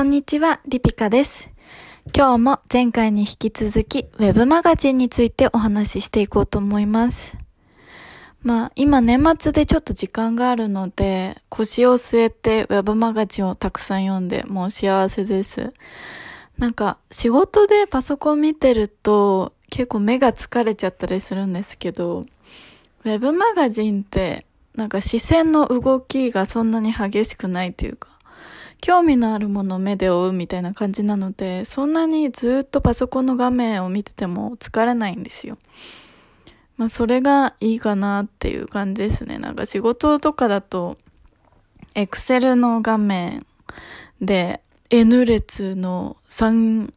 こんにちは、リピカです。今日も前回に引き続き、ウェブマガジンについてお話ししていこうと思います。まあ、今年末でちょっと時間があるので、腰を据えてウェブマガジンをたくさん読んで、もう幸せです。なんか、仕事でパソコン見てると、結構目が疲れちゃったりするんですけど、ウェブマガジンって、なんか視線の動きがそんなに激しくないっていうか、興味のあるものを目で追うみたいな感じなので、そんなにずっとパソコンの画面を見てても疲れないんですよ。まあそれがいいかなっていう感じですね。なんか仕事とかだと、エクセルの画面で N 列の3、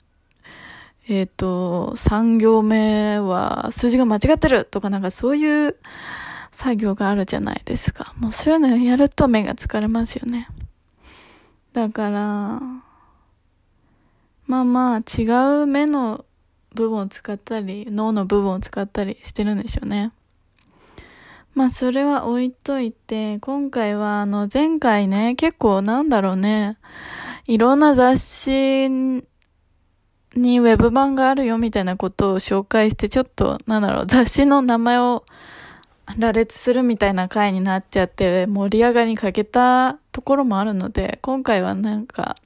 えっ、と、3行目は数字が間違ってるとかなんかそういう作業があるじゃないですか。もうそういうのやると目が疲れますよね。だから、まあまあ違う目の部分を使ったり、脳の部分を使ったりしてるんでしょうね。まあそれは置いといて、今回はあの前回ね、結構なんだろうね、いろんな雑誌にウェブ版があるよみたいなことを紹介して、ちょっとなんだろう、雑誌の名前を羅列するみたいな回になっちゃって盛り上がりに欠けたところもあるので、今回はなんか、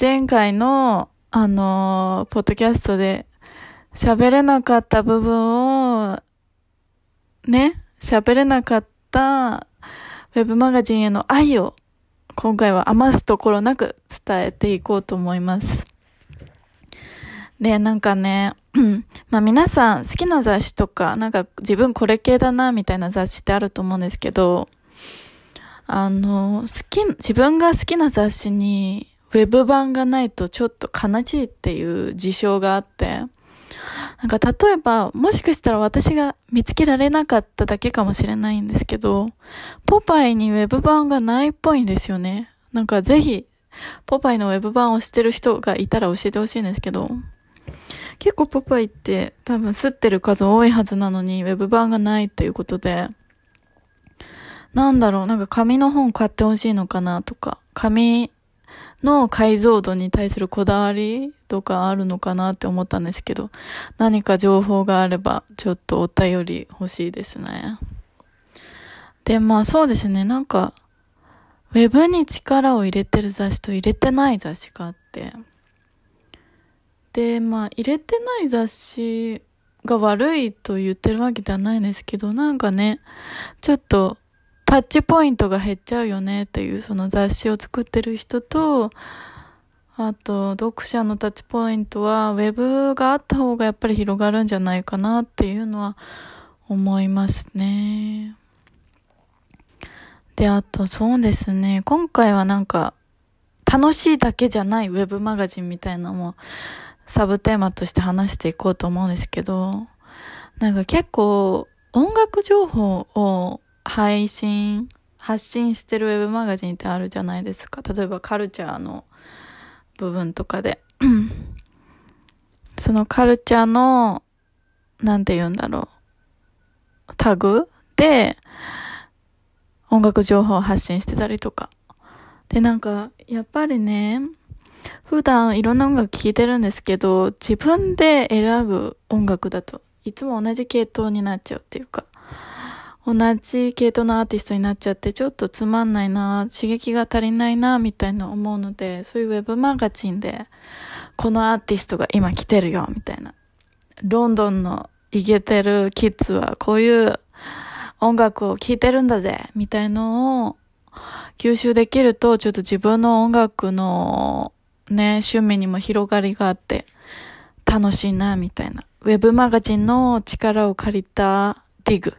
前回の、あのーポッドキャストで喋れなかった部分を、ね、喋れなかったウェブマガジンへの愛を今回は余すところなく伝えていこうと思います。で、なんかね、うん。まあ皆さん好きな雑誌とか、なんか自分これ系だなみたいな雑誌ってあると思うんですけど、あの、好き、自分が好きな雑誌にウェブ版がないとちょっと悲しいっていう事象があって、なんか例えば、もしかしたら私が見つけられなかっただけかもしれないんですけど、ポパイにウェブ版がないっぽいんですよね。なんかぜひ、ポパイのウェブ版を知ってる人がいたら教えてほしいんですけど、結構ポパイって多分吸ってる数多いはずなのにウェブ版がないっていうことで、なんだろう、なんか紙の本買ってほしいのかなとか、紙の解像度に対するこだわりとかあるのかなって思ったんですけど、何か情報があればちょっとお便り欲しいですね。で、まあそうですね、なんか、ウェブに力を入れてる雑誌と入れてない雑誌があって、で、まあ、入れてない雑誌が悪いと言ってるわけではないんですけど、なんかね、ちょっとタッチポイントが減っちゃうよねっていうその雑誌を作ってる人と、あと、読者のタッチポイントは、ウェブがあった方がやっぱり広がるんじゃないかなっていうのは思いますね。で、あと、そうですね。今回はなんか、楽しいだけじゃないウェブマガジンみたいなのも、サブテーマとして話していこうと思うんですけど、なんか結構音楽情報を配信、発信してるウェブマガジンってあるじゃないですか。例えばカルチャーの部分とかで。そのカルチャーの、なんて言うんだろう。タグで音楽情報を発信してたりとか。で、なんか、やっぱりね、普段いろんな音楽聴いてるんですけど、自分で選ぶ音楽だといつも同じ系統になっちゃうっていうか、同じ系統のアーティストになっちゃってちょっとつまんないな、刺激が足りないな、みたいな思うので、そういうウェブマガジンで、このアーティストが今来てるよ、みたいな。ロンドンのイケてるキッズはこういう音楽を聴いてるんだぜ、みたいのを吸収できると、ちょっと自分の音楽のね、趣味にも広がりがあって、楽しいな、みたいな。ウェブマガジンの力を借りたディグ、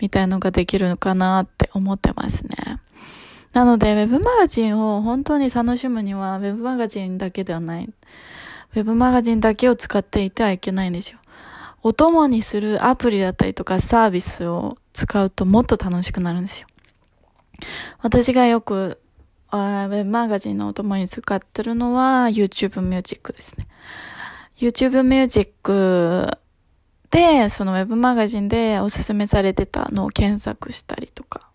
みたいのができるのかなって思ってますね。なので、ウェブマガジンを本当に楽しむには、ウェブマガジンだけではない。ウェブマガジンだけを使っていてはいけないんですよ。お供にするアプリだったりとかサービスを使うともっと楽しくなるんですよ。私がよくあーウェブマガジンのお供に使ってるのは YouTube Music ですね。YouTube Music で、そのウェブマガジンでおすすめされてたのを検索したりとか。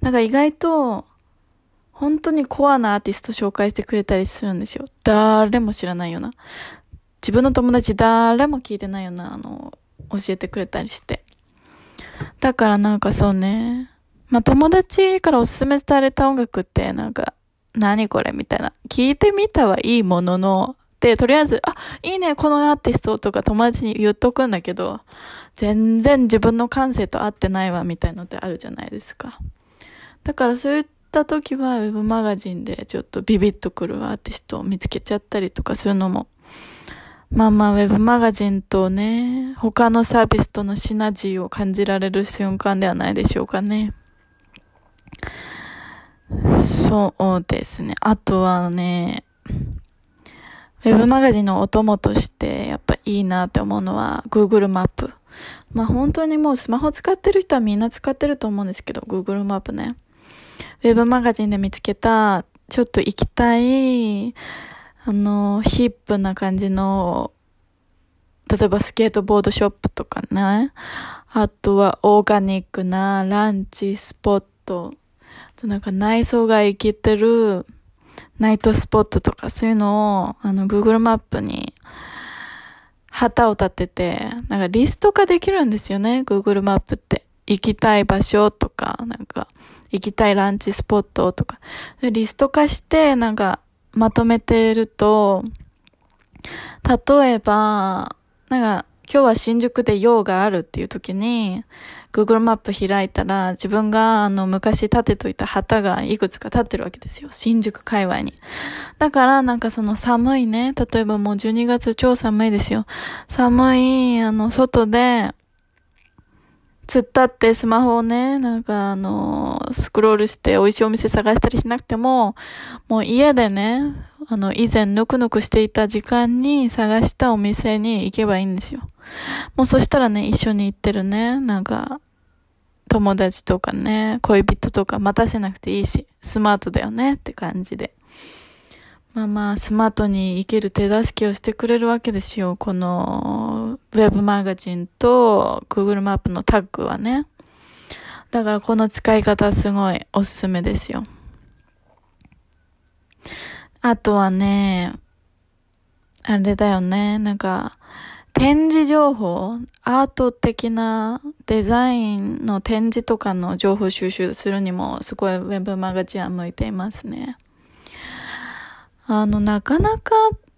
なんか意外と、本当にコアなアーティスト紹介してくれたりするんですよ。誰も知らないような。自分の友達誰も聞いてないような、あの、教えてくれたりして。だからなんかそうね。まあ、友達からおすすめされた音楽って、なんか、何これみたいな。聞いてみたはいいものの、とりあえず、あ、いいね、このアーティストとか友達に言っとくんだけど、全然自分の感性と合ってないわ、みたいのってあるじゃないですか。だからそういった時は、ウェブマガジンでちょっとビビッとくるアーティストを見つけちゃったりとかするのも、まあまあ、ウェブマガジンとね、他のサービスとのシナジーを感じられる瞬間ではないでしょうかね。そうですね。あとはね、ウェブマガジンのお供としてやっぱいいなって思うのは Google マップ。まあ本当にもうスマホ使ってる人はみんな使ってると思うんですけど、Google マップね。ウェブマガジンで見つけた、ちょっと行きたい、あの、ヒップな感じの、例えばスケートボードショップとかね。あとはオーガニックなランチスポット。あとなんか内装が生きてるナイトスポットとかそういうのを、あの、Google マップに旗を立てて、なんかリスト化できるんですよね、Google マップって。行きたい場所とか、なんか、行きたいランチスポットとか。リスト化して、なんか、まとめてると、例えば、なんか、今日は新宿で用があるっていう時に、Google マップ開いたら、自分があの昔立てといた旗がいくつか立ってるわけですよ。新宿界隈に。だからなんかその寒いね、例えばもう12月超寒いですよ。寒い、あの、外で、突っ立ってスマホをね、なんかあの、スクロールして美味しいお店探したりしなくても、もう家でね、あの、以前ぬくぬくしていた時間に探したお店に行けばいいんですよ。もうそしたらね、一緒に行ってるね、なんか、友達とかね、恋人とか待たせなくていいし、スマートだよねって感じで。まあまあ、スマートに生きる手助けをしてくれるわけですよ。この、ウェブマガジンと Google マップのタッグはね。だからこの使い方すごいおすすめですよ。あとはね、あれだよね、なんか、展示情報、アート的なデザインの展示とかの情報収集するにもすごいウェブマガジンは向いていますね。あの、なかなか、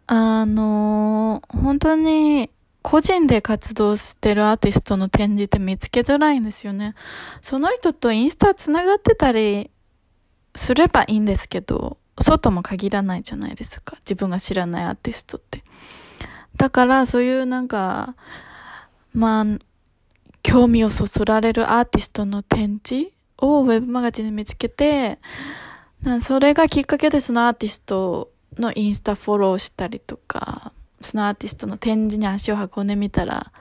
あの、本当に個人で活動してるアーティストの展示って見つけづらいんですよね。その人とインスタ繋がってたりすればいいんですけど、そうとも限らないじゃないですか。自分が知らないアーティストって。だからそういうなんか、まあ、興味をそそられるアーティストの展示をウェブマガジンで見つけて、それがきっかけでそのアーティストのインスタフォローしたりとか、そのアーティストの展示に足を運んでみたら、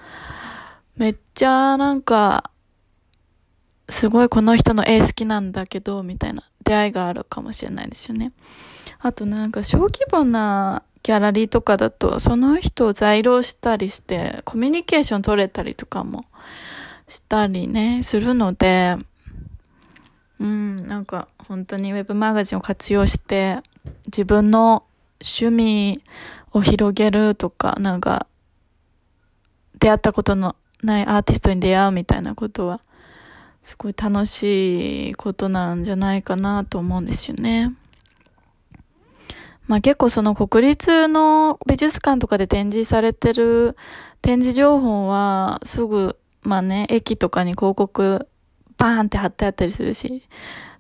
めっちゃなんか、すごいこの人の絵好きなんだけど、みたいな出会いがあるかもしれないですよね。あとなんか小規模なギャラリーとかだと、その人を在廊したりして、コミュニケーション取れたりとかもしたりね、するので、うん、なんか本当にウェブマガジンを活用して、自分の趣味を広げるとか、なんか、出会ったことのないアーティストに出会うみたいなことは、すごい楽しいことなんじゃないかなと思うんですよね。まあ結構その国立の美術館とかで展示されてる展示情報はすぐ、まあね、駅とかに広告バーンって貼ってあったりするし、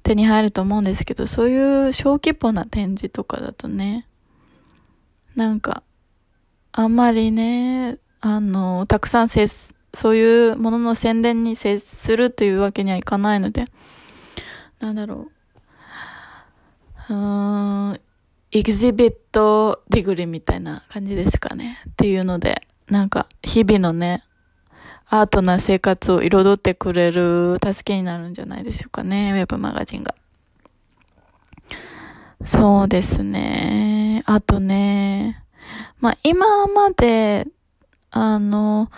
手に入ると思うんですけど、そういう小規模な展示とかだとね、なんか、あんまりね、あの、たくさん接そういうものの宣伝に接するというわけにはいかないので、なんだろう。うーん、エグジビットディグリみたいな感じですかね。っていうので、なんか、日々のね、アートな生活を彩ってくれる助けになるんじゃないでしょうかね、ウェブマガジンが。そうですね。あとね、まあ、今まで、あの、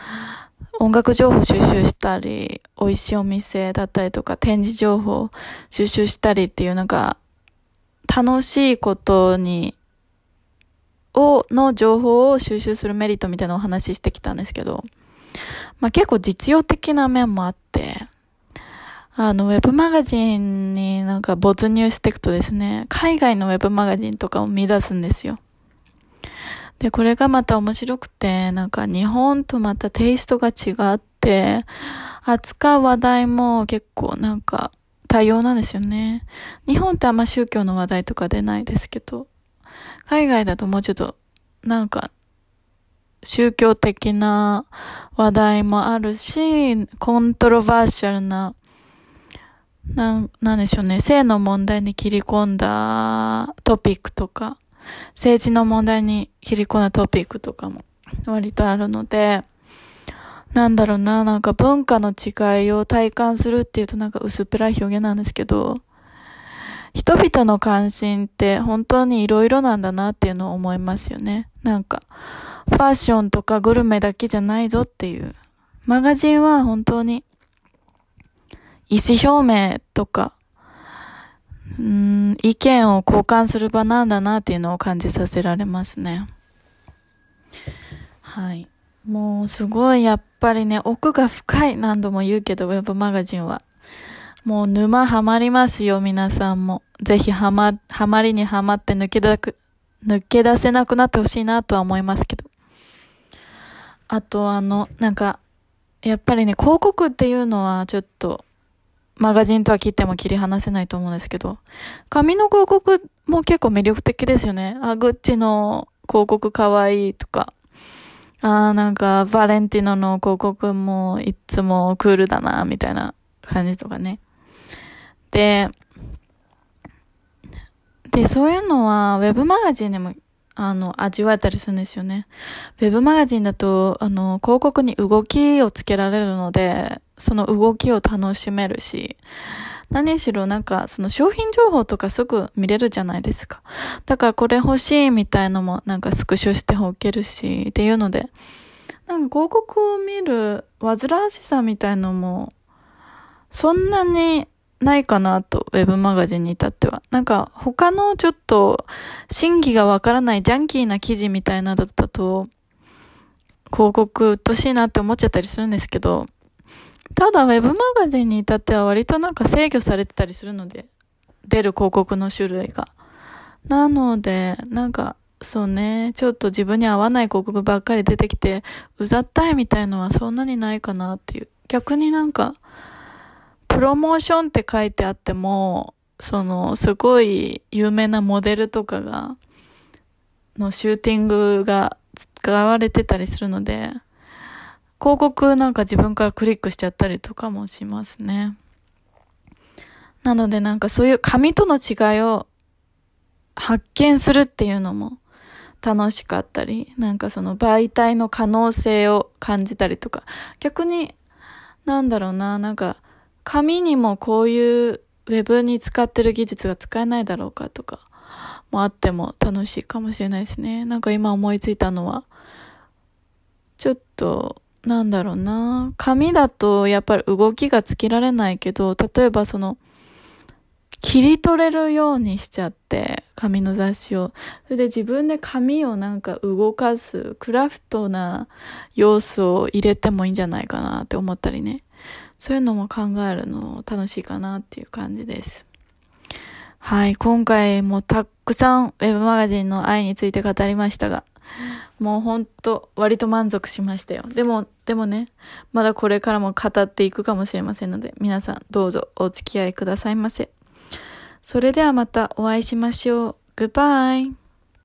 音楽情報収集したり、美味しいお店だったりとか、展示情報収集したりっていうなんか、楽しいことに、を、の情報を収集するメリットみたいなお話ししてきたんですけど、まあ結構実用的な面もあって、あの、ウェブマガジンになんか没入していくとですね、海外のウェブマガジンとかを見出すんですよ。で、これがまた面白くて、なんか日本とまたテイストが違って、扱う話題も結構なんか多様なんですよね。日本ってあんま宗教の話題とか出ないですけど、海外だともうちょっとなんか宗教的な話題もあるし、コントロバーシャルななん、なんでしょうね、性の問題に切り込んだトピックとか、政治の問題に切り込んだトピックとかも割とあるので、なんだろうな、なんか文化の違いを体感するっていうとなんか薄っぺらい表現なんですけど、人々の関心って本当に色々なんだなっていうのを思いますよね。なんか、ファッションとかグルメだけじゃないぞっていう。マガジンは本当に意思表明とか、うん、意見を交換する場なんだなっていうのを感じさせられますね。はい。もうすごいやっぱりね、奥が深い何度も言うけど、ウェブマガジンは。もう沼ハマりますよ、皆さんも。ぜひハマ、ハマりにハマって抜け出く、抜け出せなくなってほしいなとは思いますけど。あとあの、なんか、やっぱりね、広告っていうのはちょっと、マガジンとは切っても切り離せないと思うんですけど、紙の広告も結構魅力的ですよね。あ、グッチの広告かわいいとか、あーなんか、バレンティノの広告もいつもクールだな、みたいな感じとかね。で、で、そういうのは、ウェブマガジンでもあの、味わえたりするんですよね。ウェブマガジンだと、あの、広告に動きをつけられるので、その動きを楽しめるし、何しろなんか、その商品情報とかすぐ見れるじゃないですか。だからこれ欲しいみたいのもなんかスクショしておけるし、っていうので、なんか広告を見る煩わしさみたいのも、そんなにないかなと、ウェブマガジンに至っては。なんか、他のちょっと、真偽がわからないジャンキーな記事みたいなのだと、広告うっとしいなって思っちゃったりするんですけど、ただ、ウェブマガジンに至っては割となんか制御されてたりするので、出る広告の種類が。なので、なんか、そうね、ちょっと自分に合わない広告ばっかり出てきて、うざったいみたいのはそんなにないかなっていう。逆になんか、プロモーションって書いてあっても、その、すごい有名なモデルとかが、のシューティングが使われてたりするので、広告なんか自分からクリックしちゃったりとかもしますね。なのでなんかそういう紙との違いを発見するっていうのも楽しかったり、なんかその媒体の可能性を感じたりとか、逆になんだろうな、なんか紙にもこういうウェブに使ってる技術が使えないだろうかとかもあっても楽しいかもしれないですね。なんか今思いついたのは、ちょっと、なんだろうな。紙だとやっぱり動きがつけられないけど、例えばその、切り取れるようにしちゃって、紙の雑誌を。それで自分で紙をなんか動かす、クラフトな要素を入れてもいいんじゃないかなって思ったりね。そういうのも考えるの楽しいかなっていう感じです。はい、今回もたくさんウェブマガジンの愛について語りましたが、もうほんと割と満足しましたよ。でも、でもね、まだこれからも語っていくかもしれませんので、皆さんどうぞお付き合いくださいませ。それではまたお会いしましょう。グッバイ